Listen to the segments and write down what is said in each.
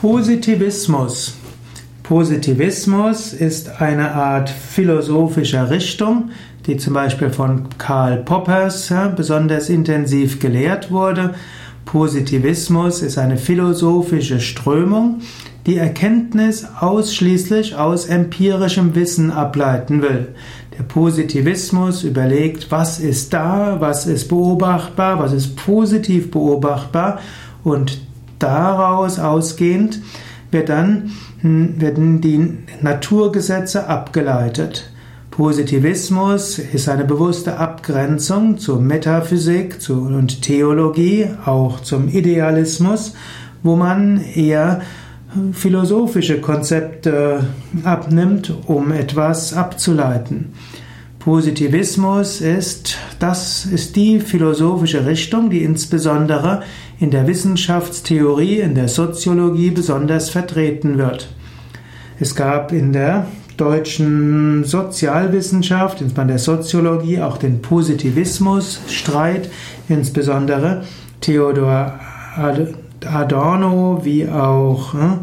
Positivismus. Positivismus ist eine Art philosophischer Richtung, die zum Beispiel von Karl Poppers besonders intensiv gelehrt wurde. Positivismus ist eine philosophische Strömung, die Erkenntnis ausschließlich aus empirischem Wissen ableiten will. Der Positivismus überlegt, was ist da, was ist beobachtbar, was ist positiv beobachtbar und daraus ausgehend wird dann, hm, werden die Naturgesetze abgeleitet. Positivismus ist eine bewusste Abgrenzung zur Metaphysik und Theologie, auch zum Idealismus, wo man eher philosophische Konzepte abnimmt, um etwas abzuleiten. Positivismus ist, das ist die philosophische Richtung, die insbesondere in der Wissenschaftstheorie, in der Soziologie besonders vertreten wird. Es gab in der deutschen Sozialwissenschaft, insbesondere der Soziologie, auch den Positivismusstreit, insbesondere Theodor Adorno wie auch hm,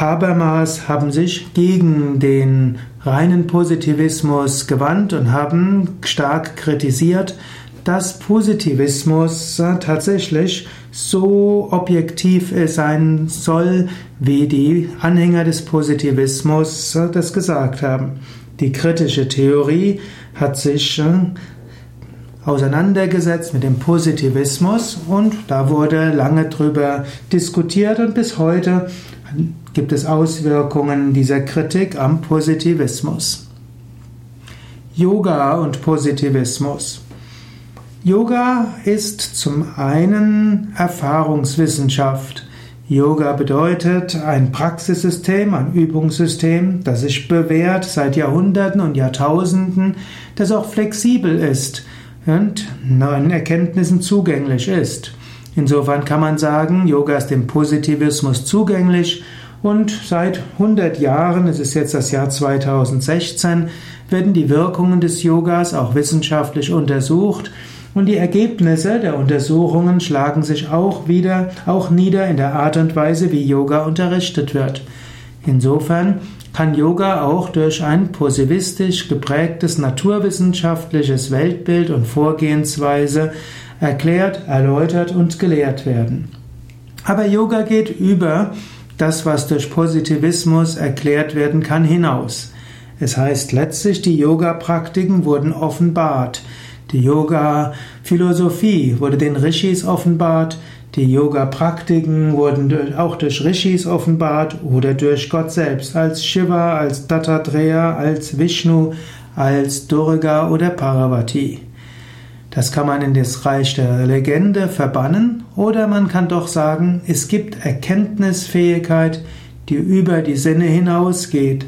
Habermas haben sich gegen den reinen Positivismus gewandt und haben stark kritisiert, dass Positivismus tatsächlich so objektiv sein soll, wie die Anhänger des Positivismus das gesagt haben. Die kritische Theorie hat sich auseinandergesetzt mit dem Positivismus und da wurde lange drüber diskutiert und bis heute gibt es Auswirkungen dieser Kritik am Positivismus. Yoga und Positivismus. Yoga ist zum einen Erfahrungswissenschaft. Yoga bedeutet ein Praxissystem, ein Übungssystem, das sich bewährt seit Jahrhunderten und Jahrtausenden, das auch flexibel ist und neuen Erkenntnissen zugänglich ist. Insofern kann man sagen, Yoga ist dem Positivismus zugänglich und seit 100 Jahren, es ist jetzt das Jahr 2016, werden die Wirkungen des Yogas auch wissenschaftlich untersucht und die Ergebnisse der Untersuchungen schlagen sich auch wieder, auch nieder in der Art und Weise, wie Yoga unterrichtet wird. Insofern kann Yoga auch durch ein positivistisch geprägtes naturwissenschaftliches Weltbild und Vorgehensweise erklärt, erläutert und gelehrt werden. Aber Yoga geht über das, was durch Positivismus erklärt werden kann, hinaus. Es heißt letztlich, die Yoga-Praktiken wurden offenbart. Die Yoga-Philosophie wurde den Rishis offenbart. Die Yoga-Praktiken wurden auch durch Rishis offenbart oder durch Gott selbst, als Shiva, als Dattatreya, als Vishnu, als Durga oder Parvati. Das kann man in das Reich der Legende verbannen oder man kann doch sagen, es gibt Erkenntnisfähigkeit, die über die Sinne hinausgeht.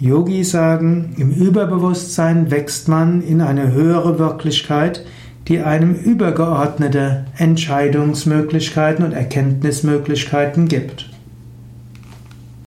Yogis sagen, im Überbewusstsein wächst man in eine höhere Wirklichkeit, die einem übergeordnete Entscheidungsmöglichkeiten und Erkenntnismöglichkeiten gibt.